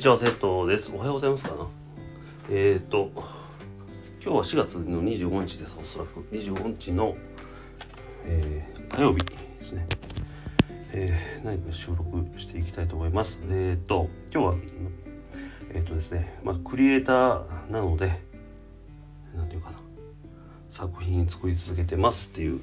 にちは、セットです。おはようございますかな。えっ、ー、と、今日は4月の25日です、おそらく。25日の、えー、火曜日ですね。えー、何か収録していきたいと思います。えっ、ー、と、今日は、えっ、とですね、まあ、クリエイターなので、なんていうかな、作品作り続けてますっていう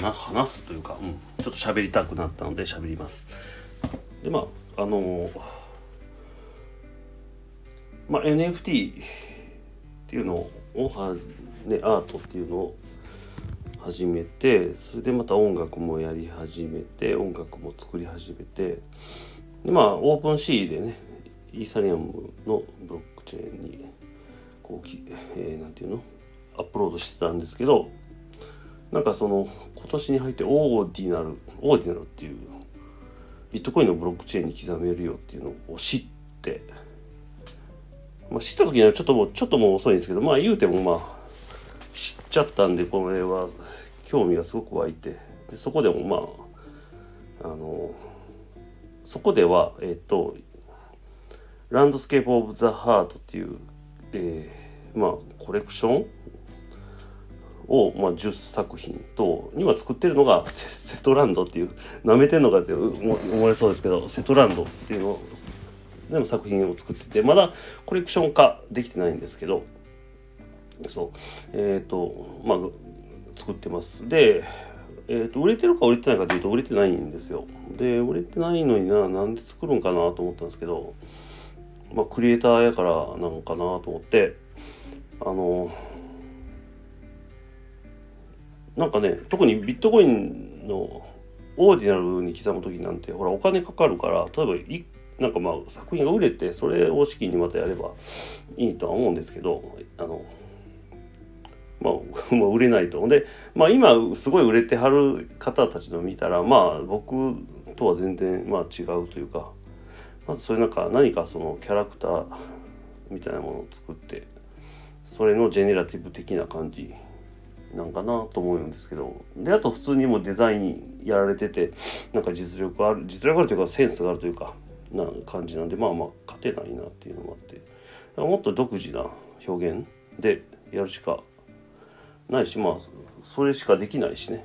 話話すというか、うん、ちょっと喋りたくなったので喋ります。でまああのまあ NFT っていうのをは、ね、アートっていうのを始めてそれでまた音楽もやり始めて音楽も作り始めてでまあオープンシーでねイーサリアムのブロックチェーンにこうき、えー、ていうの？アップロードしてたんですけどなんかその今年に入ってオーディナルオーディナルっていうビットコインのブロックチェーンに刻めるよっていうのを知って、まあ、知った時にはちょっともうちょっともう遅いんですけどまあ言うてもまあ知っちゃったんでこれは興味がすごく湧いてでそこでもまああのそこではえっ、とLandscape of the Heart っていう、えー、まあコレクションを、まあ、10作品と今作ってるのが セトランドっていうなめてんのかって思われそうですけどセトランドっていうのでも作品を作っててまだコレクション化できてないんですけどそう。えっ、ー、とまあ作ってます。でえーと、売れてるか売れてないかというと売れてないんですよ。で売れてないのにななんで作るんかなと思ったんですけどまあクリエイターやからなのかなと思ってあのなんかね特にビットコインのオーディナルに刻む時なんてほらお金かかるから例えばいなんかまあ作品が売れてそれを資金にまたやればいいとは思うんですけどあのまあ、まあ、売れないと。で、まあ今すごい売れてはる方たちの見たら、まあ僕とは全然まあ違うというか、まずそれなんか何かそのキャラクターみたいなものを作って、それのジェネラティブ的な感じなんかなと思うんですけど。であと普通にもデザインやられててなんか実力ある実力あるというかセンスがあるというかな感じなんでまあまあ勝てないなっていうのもあって。もっと独自な表現でやるしかないしまあそれしかできないしね、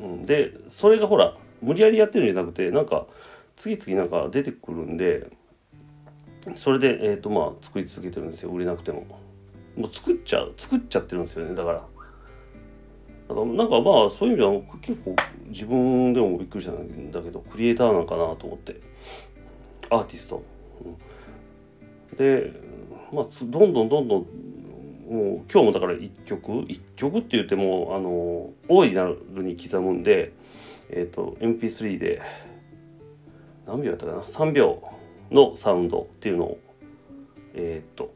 うん、でそれがほら無理やりやってるんじゃなくてなんか次々なんか出てくるんでそれでえっ、ー、とまあ作り続けてるんですよ。売れなくても。もう作っちゃう作っちゃってるんですよね。だからだかなんかまあそういう意味では結構自分でもびっくりしたんだけどクリエイターなんかなと思って。アーティスト、うん、でまあどんどんどんどんもう今日もだから1曲？1曲って言ってもあのオーディナルに刻むんでえっ、ー、と MP3 で何秒やったかな？3秒のサウンドっていうのをえっ、ー、と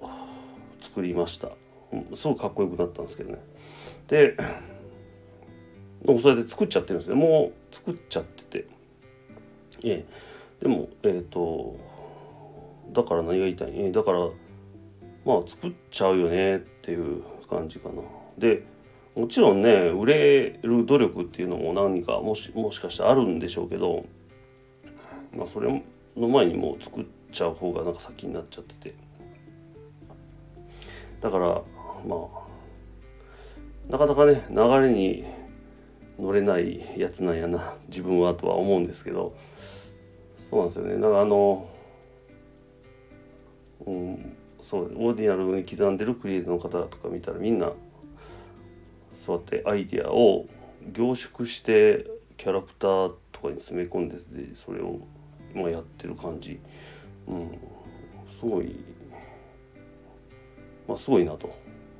作りました、うん、すごくかっこよくなったんですけどね。でもうそれで作っちゃってるんですね。もう作っちゃってて。ええ。でもえっ、ー、とだから何が言いたい、えだからまあ作っちゃうよねっていう感じかな。でもちろんね売れる努力っていうのも何かもしもしかしたらあるんでしょうけどまあそれの前にもう作っちゃう方がなんか先になっちゃってて。だからまあなかなかね流れに乗れないやつなんやな自分はとは思うんですけど。そうなんですよね。だかあのうんそうオーディナルに刻んでるクリエイターの方とか見たらみんなそうやってアイディアを凝縮してキャラクターとかに詰め込んでそれを今やってる感じ、うん、すごいまあすごいなと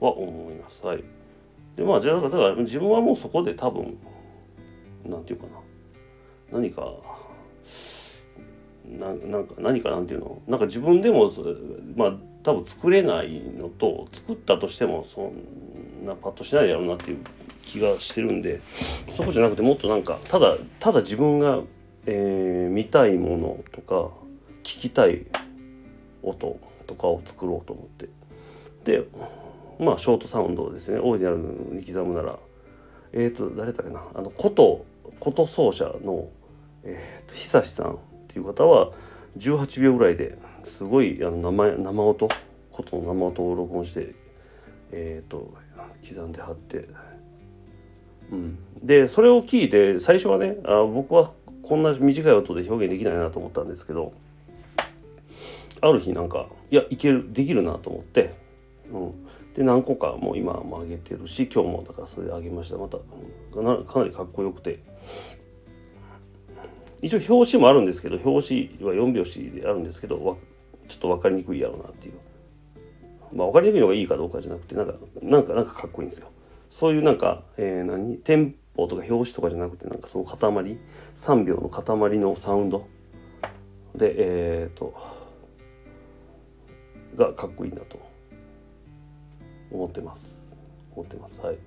は思います。はい、でまあじゃあだから自分はもうそこで多分なんていうかな。何かななんか何かなんていうの。なんか自分でもまあ多分作れないのと作ったとしてもそんなパッとしないだろうなっていう気がしてるんでそこじゃなくてもっとなんかただただ自分が、えー、見たいものとか聞きたい音とかを作ろうと思って。でまあショートサウンドですね。オーディナルに刻むなら。えっ、ー、と誰だっけな。あの琴琴奏者の、えーと、久志さんっていう方は18秒ぐらいですごいあの生生音ことの生音を録音してえっ、ー、と刻んで貼って、うん、でそれを聞いて最初はねあ僕はこんな短い音で表現できないなと思ったんですけどある日なんかいやいけるできるなと思って、うん、で何個かもう今も上げてるし今日もだからそれ上げました。またかなりかっこよくて。一応表紙もあるんですけど表紙は4拍子であるんですけどちょっと分かりにくいやろうなっていう。まあ分かりにくいのがいいかどうかじゃなくてなんかなんかなんかかっこいいんですよ。そういうなんか、えー、何？テンポとか表紙とかじゃなくてなんかその塊？3秒の塊のサウンド？でえっ、ー、とがかっこいいなと。思ってます。思ってます。はい。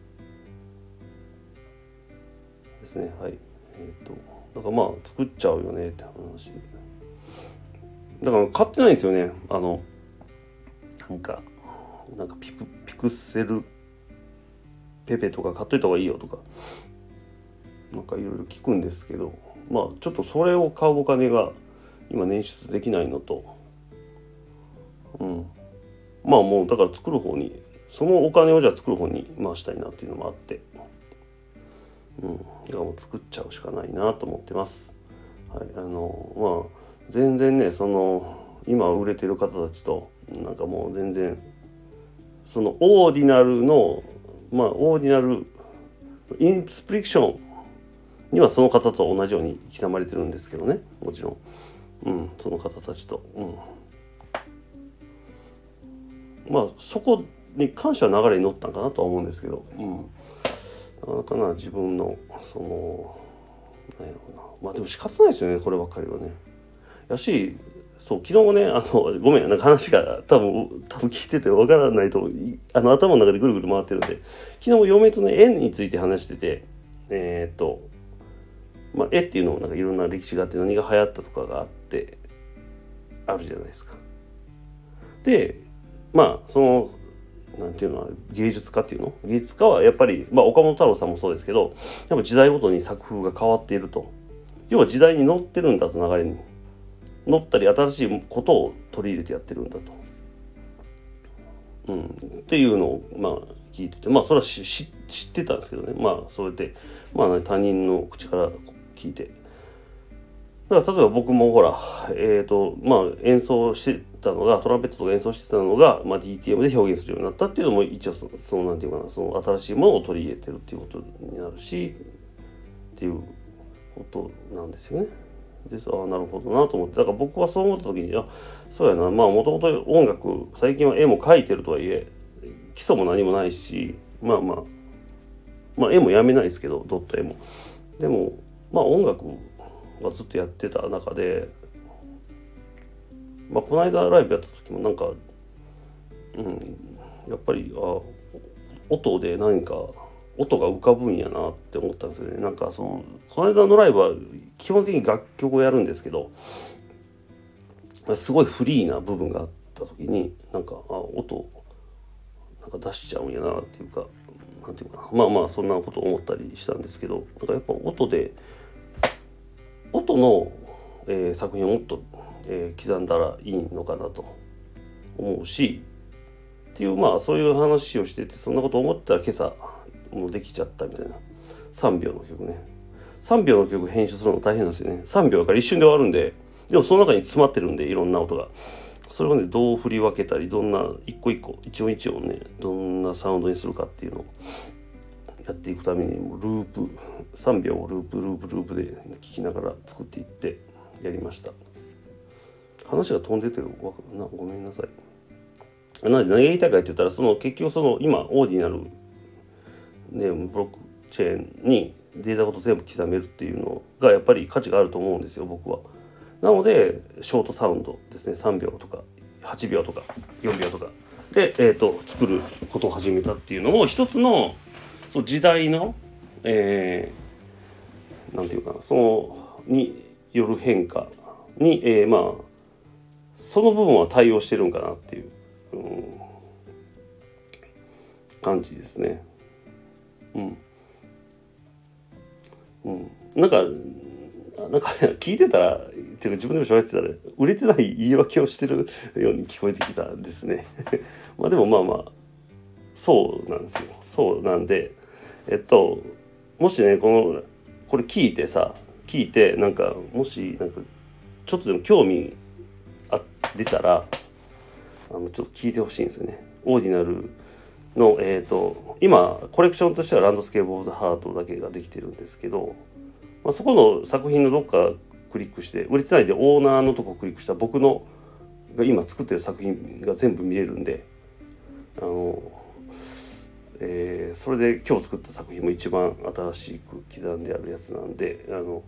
ですね。はい。えっ、ー、とだからまあ作っちゃうよねって話。でだから買ってないんですよね。あのなんかなんかピクピクセルペペとか買っといた方がいいよとかなんかいろいろ聞くんですけどまあちょっとそれを買うお金が今捻出できないのとうん。まあもうだから作る方にそのお金をじゃあ作る方に回したいなっていうのもあって。うん。だからもう作っちゃうしかないなと思ってます。はい。あのまあ全然ねその今売れてる方たちとなんかもう全然そのオーディナルのまあオーディナルインスプリクションにはその方と同じように刻まれてるんですけどね。もちろん。うん。その方たちと。うん。まあそこに関しては流れに乗ったんかなとは思うんですけど。うん。なかなかな自分のそのなんやろうな。まあでも仕方ないですよねこればっかりはね。やしそう昨日もねあのごめんなんか話が多分多分聞いててわからないとあの頭の中でぐるぐる回ってるんで。昨日も嫁とね絵について話しててえー、っとまあ絵っていうのもなんかいろんな歴史があって何が流行ったとかがあってあるじゃないですか。でまあそのなんていうの芸術家っていうの？芸術家はやっぱり、まあ、岡本太郎さんもそうですけどやっぱ時代ごとに作風が変わっていると。要は時代に乗ってるんだと流れに乗ったり新しいことを取り入れてやってるんだと。うん、っていうのをまあ聞いててまあそれは知ってたんですけどね。まあそれでまあ、他人の口から聞いて。だから例えば僕もほらえっ、ー、とまあ演奏してたのがトランペットとか演奏してたのが、まあ、DTM で表現するようになったっていうのも一応そのなんていうかなその新しいものを取り入れてるっていうことになるしっていうことなんですよね。でああなるほどなと思って。だから僕はそう思った時にあそうやな。まあもともと音楽最近は絵も描いてるとはいえ基礎も何もないしまあまあまあ絵もやめないですけどドット絵も。でもまあ音楽はずっとやってた中でまあこの間ライブやった時もなんかうんやっぱりあ音で何か音が浮かぶんやなって思ったんですよね。なんかそのこの間のライブは基本的に楽曲をやるんですけどすごいフリーな部分があった時になんかあ音なんか出しちゃうんやなっていうかなんていうかな。まあまあそんなこと思ったりしたんですけどなんかやっぱ音で音の、えー、作品をもっと、えー、刻んだらいいのかなと思うしっていうまあそういう話をしててそんなこと思ったら今朝もうできちゃったみたいな。3秒の曲ね。3秒の曲編集するの大変なんですよね。3秒から一瞬で終わるんででもその中に詰まってるんでいろんな音が。それをねどう振り分けたりどんな一個一個一音一音ねどんなサウンドにするかっていうのをやっていくためにもループ3秒をループループループで聴きながら作っていってやりました話が飛んでてるなごめんなさいなので何が言いたいかって言ったらその結局その今オーディナルでブロックチェーンにデータごと全部刻めるっていうのがやっぱり価値があると思うんですよ僕は。なのでショートサウンドですね3秒とか8秒とか4秒とかで、えーと、作ることを始めたっていうのも一つのそ時代の、えー、なんていうかなそのによる変化に、えー、まあその部分は対応してるんかなっていう、うん、感じですね。うん。うん。なんか、なんか聞いてたらっていうか自分でも喋ってたら売れてない言い訳をしてるように聞こえてきたんですね まあでもまあまあそうなんですよそうなんでえっともしねこのこれ聞いてさ聞いてなんかもしなんかちょっとでも興味あ出たらあのちょっと聞いてほしいんですよね。 Ordinal のえっ、と今コレクションとしては Landscape of the Heart だけができてるんですけど、まあ、そこの作品のどっかクリックして売れてないでオーナーのとこクリックした僕のが今作ってる作品が全部見れるんであのえー、それで今日作った作品も一番新しく刻んであるやつなんであの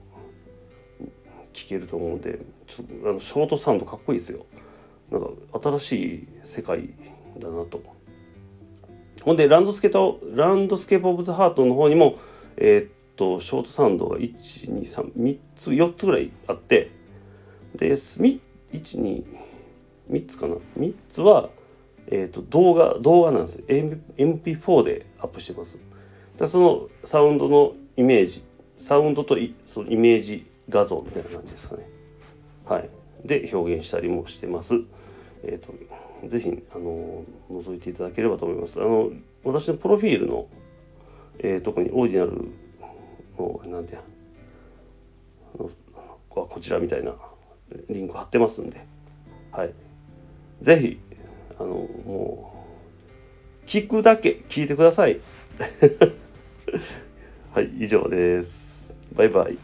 聴けると思うんでちょっとあの short sound かっこいいですよ。なんか新しい世界だなと。ほんで Landscape Landscape of the Heart の方にもえー、っと short sound が123つ4つぐらいあってで123つかな。3つはえーと、動画動画なんですよ。MP4 でアップしてます。だそのサウンドのイメージサウンドとそのイメージ画像みたいな感じですかね。はい。で表現したりもしてます。えっ、ー、とぜひあの覗いていただければと思います。あの私のプロフィールの、えー、特にオーディナルのなんてやあのこちらみたいなリンク貼ってますんで。はい。ぜひあのもう聞くだけ聞いてください。はい以上です。バイバイ。